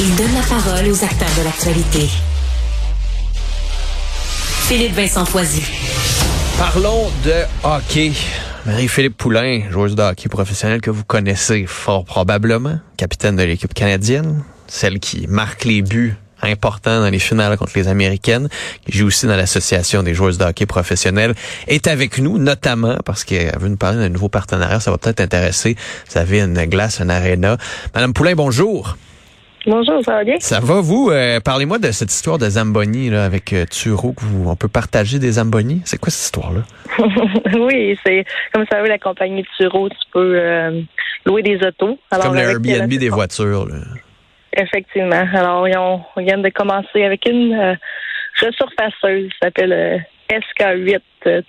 Il donne la parole aux acteurs de l'actualité. Philippe Vincent Foisy. Parlons de hockey. Marie-Philippe Poulain, joueuse de hockey professionnelle que vous connaissez fort probablement, capitaine de l'équipe canadienne, celle qui marque les buts importants dans les finales contre les Américaines, qui joue aussi dans l'association des joueuses de hockey professionnelles, est avec nous, notamment parce qu'elle veut nous parler d'un nouveau partenariat. Ça va peut-être intéresser. Vous avez une glace, une arena. Madame Poulain, bonjour. Bonjour, ça va bien? Ça va, vous? Euh, parlez-moi de cette histoire de Zamboni là, avec euh, Turo, que vous, on peut partager des Zamboni. C'est quoi cette histoire-là? oui, c'est comme savez, la compagnie Turo, tu peux euh, louer des autos. Comme le Airbnb des voitures. Là. Effectivement. Alors, ils ont, on vient de commencer avec une euh, resurfaceuse qui s'appelle SK8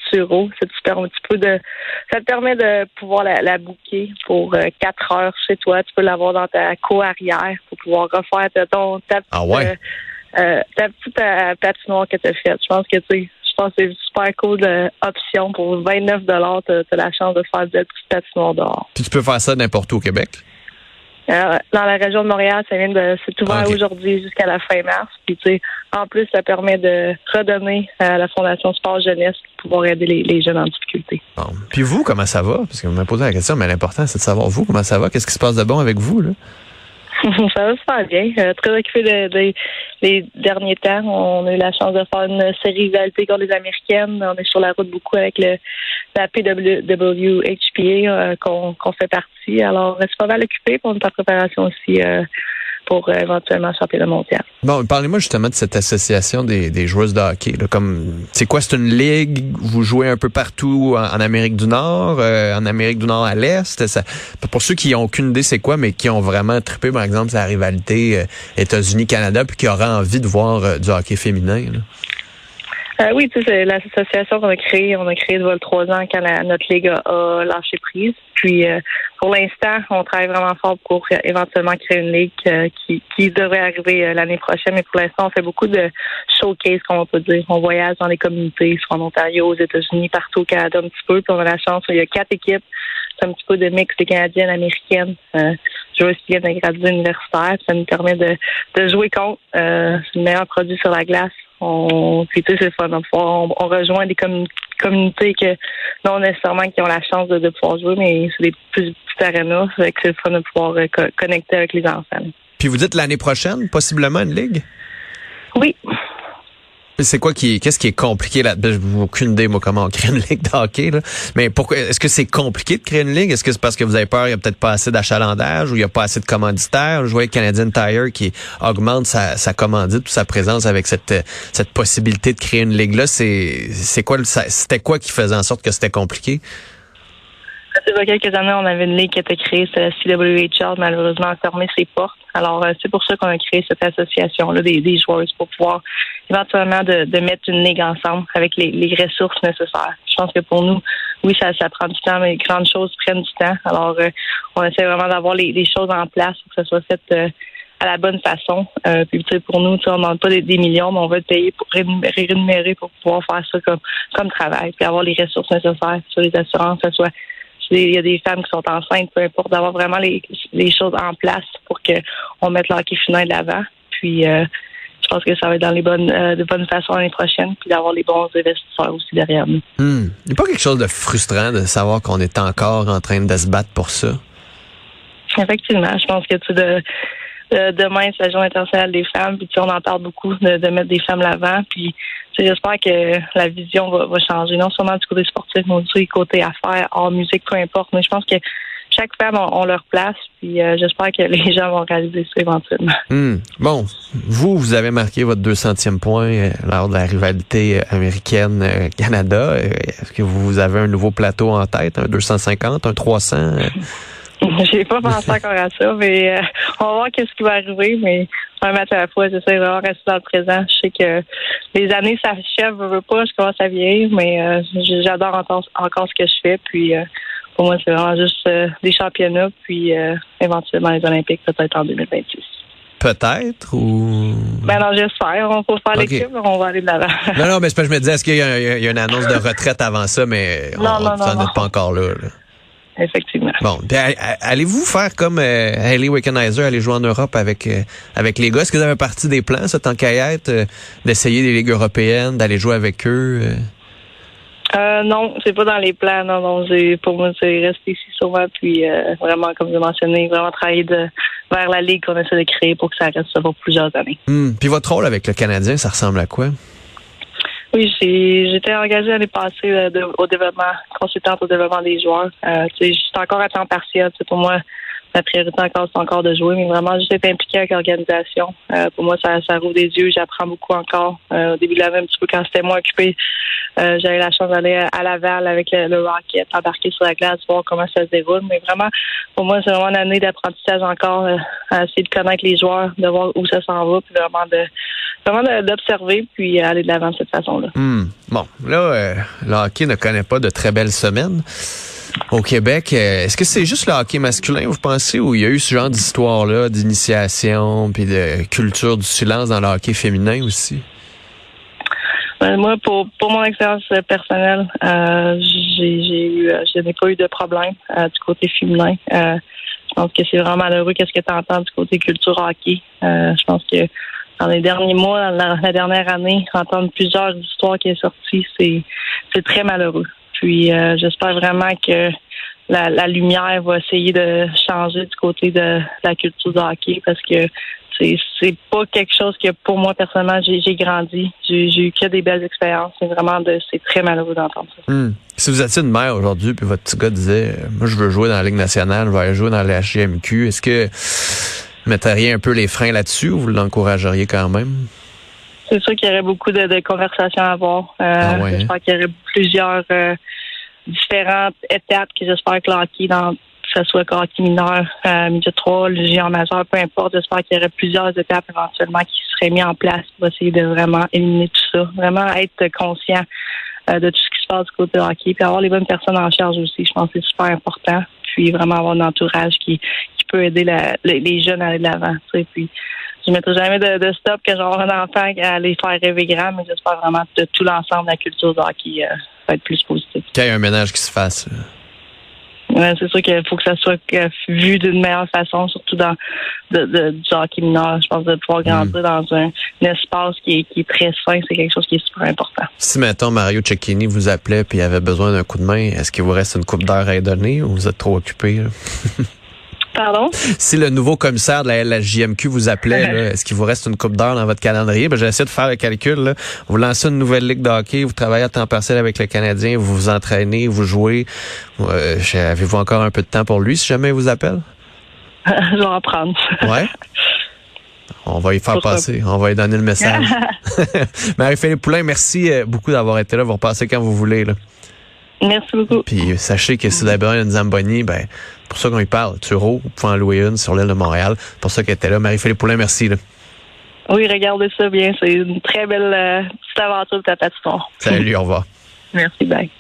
Turo. Ça te permet un petit peu de, ça te permet de pouvoir la, la booker pour euh, quatre heures chez toi. Tu peux l'avoir dans ta cour arrière pour pouvoir refaire ton ta petite, Ah ouais? euh, ta petite euh, patinoire que tu as faite. Je pense que tu c'est une super cool euh, option pour 29 dollars. Tu as la chance de faire de petite patinoire dehors. Puis tu peux faire ça n'importe où au Québec? Euh, dans la région de Montréal, ça vient de c'est ouvert aujourd'hui jusqu'à la fin mars. Puis tu sais, en plus, ça permet de redonner à la Fondation Sport Jeunesse pour pouvoir aider les, les jeunes en difficulté. Bon. Puis vous, comment ça va? Parce que vous m'avez posé la question, mais l'important, c'est de savoir vous, comment ça va? Qu'est-ce qui se passe de bon avec vous? Là? ça va super bien. Euh, très occupé de, de- les derniers temps. On a eu la chance de faire une série rivalité contre les Américaines. On est sur la route beaucoup avec le, la PWHPA euh, qu'on fait partie. Alors, c'est pas mal occupé pour notre préparation aussi euh, pour euh, éventuellement. Bon, parlez-moi justement de cette association des, des joueuses de hockey. Là, comme c'est quoi? C'est une ligue? Vous jouez un peu partout en, Amérique du Nord, euh, en Amérique du Nord à l'Est? Pour ceux qui ont aucune idée c'est quoi, mais qui ont vraiment trippé, par exemple, la rivalité euh, États-Unis-Canada, puis qui auraient envie de voir euh, du hockey féminin. là. Euh, oui, tu sais, l'association qu'on a créée, on a créé y a trois ans quand la- notre ligue a, lâché prise. Puis euh, pour l'instant, on travaille vraiment fort pour euh, éventuellement créer une ligue euh, qui, qui devrait arriver euh, l'année prochaine. Mais pour l'instant, on fait beaucoup de showcase, comme on peut dire. On voyage dans les communautés, soit en Ontario, aux États-Unis, partout au Canada un petit peu. Puis on a la chance, il y a quatre équipes. C'est un petit peu de mix des Canadiennes, américaines, euh, joueuses qui viennent de graduer universitaire. Ça nous permet de, de jouer contre. Le meilleur produit sur la glace. On, puis tu sais, c'est fun. On, on rejoint des commun- communautés que non nécessairement qui ont la chance de, de pouvoir jouer, mais c'est des plus petites arénas. Fait que c'est fun de pouvoir euh, co- connecter avec les enfants. Puis vous dites l'année prochaine, possiblement une ligue? Oui. C'est quoi qui, qu'est-ce qui est compliqué là? Ben, j'ai aucune idée moi comment on crée une ligue de hockey là. Mais pourquoi Est-ce que c'est compliqué de créer une ligue? Est-ce que c'est parce que vous avez peur il y a peut-être pas assez d'achalandage ou il y a pas assez de commanditaires? Je voyais Canadian Tire qui augmente sa, commandite ou sa présence avec cette cette possibilité de créer une ligue là. C'est c'est quoi C'était quoi qui faisait en sorte que c'était compliqué? Il y a quelques années, on avait une ligue qui était créée, c'est la CWHL, malheureusement a fermé ses portes. Alors, euh, c'est pour ça qu'on a créé cette association-là des, des joueuses pour pouvoir éventuellement de, de mettre une ligue ensemble avec les, les ressources nécessaires. Je pense que pour nous, oui, ça, ça prend du temps, mais les grandes choses prennent du temps. Alors, euh, on essaie vraiment d'avoir les, les choses en place pour que ça soit fait euh, à la bonne façon. Euh, puis, tu sais, pour nous, tu sais, on ne demande pas des, millions, mais on veut payé pour rémunérer, rémunérer pour pouvoir faire ça comme, comme travail, puis avoir les ressources nécessaires sur les assurances, que soit il y a des femmes qui sont enceintes, peu importe, d'avoir vraiment les, les choses en place pour que on mette le hockey féminin de l'avant. Puis euh, je pense que ça va être dans les bonnes euh, de bonnes façons l'année prochaine, puis d'avoir les bons investisseurs aussi derrière nous. Hmm. Il n'y a pas quelque chose de frustrant de savoir qu'on est encore en train de se battre pour ça? Effectivement, je pense que tu de, de- demain c'est la journée internationale des femmes, puis tu sais, on en parle beaucoup de, de mettre des femmes l'avant, puis j'espère que la vision va, va changer, non seulement du côté sportif, mais aussi du côté affaires, art, musique, peu importe. Mais je pense que chaque femme a, leur place, puis euh, j'espère que les gens vont réaliser ça éventuellement. Hmm. Bon, vous, vous avez marqué votre 200e point euh, lors de la rivalité euh, américaine-Canada. Euh, Est-ce que vous avez un nouveau plateau en tête, un 250, un 300? euh? J'ai pas pensé encore à ça, mais euh, on va voir qu'est-ce qui va arriver, mais un match à la fois, j'essaie vraiment de rester dans le présent. Je sais que les années s'achèvent, je veux pas, je commence à vieillir, mais euh, j'adore encore, encore ce que je fais, puis euh, pour moi, c'est vraiment juste euh, des championnats, puis éventuellement les Olympiques, peut-être en 2026. Peut-être ou... Ben non, j'espère. On faut faire Ok. l'équipe, on va aller de l'avant. Non, non, mais c'est pas que je me disais, est-ce qu'il y, a- il y a une annonce de retraite avant ça, mais on Non, non, vous en non, êtes non. pas encore là. là. Effectivement. Bon, allez-vous faire comme euh, Haley Wickenheiser, aller jouer en Europe avec euh, avec les gars? Est-ce que vous avez partie des plans, ça, tant qu'à être, euh, d'essayer des ligues européennes, d'aller jouer avec eux? Euh, non, c'est pas dans les plans. Non, non. Pour moi, c'est rester ici souvent, puis vraiment, comme j'ai mentionné, vraiment travailler de, vers la ligue qu'on essaie de créer pour que ça reste ça pour plusieurs années. Hmm. Puis votre rôle avec le Canadien, ça ressemble à quoi? Oui, j'étais engagée l'année passée euh, au développement, consultante au développement des joueurs. Euh, je encore à temps partiel. Pour moi, la priorité encore, c'est encore de jouer, mais vraiment juste être impliqué avec l'organisation. Euh, pour moi, ça, ça des yeux. J'apprends beaucoup encore. Euh, au début de l'année, un petit peu quand c'était moins occupé, euh, j'avais la chance d'aller à Laval avec le, Rocket, embarquer sur la glace, voir comment ça se déroule. Mais vraiment, pour moi, c'est vraiment une année d'apprentissage encore, à essayer de connaître les joueurs, de voir où ça s'en va, puis vraiment de vraiment d'observer puis aller de l'avant de cette façon-là. Hmm. Bon, là, le hockey ne connaît pas de très belles semaines. Au Québec, euh, est-ce que c'est juste le hockey masculin, vous pensez, ou il y a eu ce genre d'histoire-là, d'initiation, puis de culture du silence dans le hockey féminin aussi? Ben, moi, pour, pour mon expérience personnelle, euh, j'ai eu, euh, je n'ai pas eu de problème du côté féminin. je pense que c'est vraiment malheureux qu'est-ce que tu entends du côté culture hockey. je pense que dans les derniers mois, la, la dernière année, entendre plusieurs histoires qui sont sorties, c'est c'est très malheureux. Puis euh, j'espère vraiment que la, lumière va essayer de changer du côté de la culture du hockey parce que c'est c'est pas quelque chose que pour moi personnellement j'ai grandi. J'ai eu que des belles expériences. C'est vraiment de c'est très malheureux d'entendre ça. Hmm. Si vous étiez une mère aujourd'hui puis votre petit gars disait moi je veux jouer dans la Ligue nationale, je veux aller jouer dans la HGMQ, est-ce que metteriez un peu les freins là-dessus ou vous l'encourageriez quand même? C'est sûr qu'il y aurait beaucoup de, conversations à avoir. Euh, ah hein? J'espère qu'il y aurait plusieurs euh, différentes étapes que j'espère que l'hockey, dans que ce soit le hockey mineur, euh, milieu 3, le géant majeur, peu importe, j'espère qu'il y aurait plusieurs étapes éventuellement qui seraient mises en place pour essayer de vraiment éliminer tout ça. Vraiment être conscient euh, de tout ce qui se passe du côté hockey, puis avoir les bonnes personnes en charge aussi. Je pense que c'est super important. Puis vraiment avoir un entourage qui, qui peut aider les jeunes à aller de l'avant. Puis je mettrai jamais de, stop que genre un enfant à les faire rêver grand, mais j'espère vraiment que tout l'ensemble de la culture de hockey euh, va être plus positif. Qu'il y ait un ménage qui se fasse. Ouais, c'est sûr qu'il faut que ça soit euh, vu d'une meilleure façon, surtout dans de, du hockey mineur. Je pense de pouvoir grandir mm. dans un, espace qui est, qui est très sain, c'est quelque chose qui est super important. Si maintenant Mario Cecchini vous appelait et avait besoin d'un coup de main, est-ce qu'il vous reste une coupe d'heure à donner ou vous êtes trop occupé? Pardon? Si le nouveau commissaire de la LHJMQ vous appelait, est-ce qu'il vous reste une coupe d'heure dans votre calendrier? Ben, J'essaie de faire le calcul. Vous lancez une nouvelle ligue de hockey, vous travaillez à temps partiel avec le Canadien, vous vous entraînez, vous jouez. Euh, avez-vous encore un peu de temps pour lui si jamais il vous appelle? Je vais en prendre. ouais? On va y faire passer. On va y donner le message. Marie-Philippe Poulain, merci euh, beaucoup d'avoir été là. Vous repassez quand vous voulez. Là. Merci beaucoup. Puis sachez que si d'une Zamboni, ben, pour ça qu'on y parle. Turo, vous pouvez en louer une sur l'île de Montréal. pour ça qu'elle était là. Marie-Philippe Poulin, merci. Là. Oui, regardez ça bien. C'est une très belle euh, petite aventure de ta patinoire. Salut, au revoir. Merci, bye.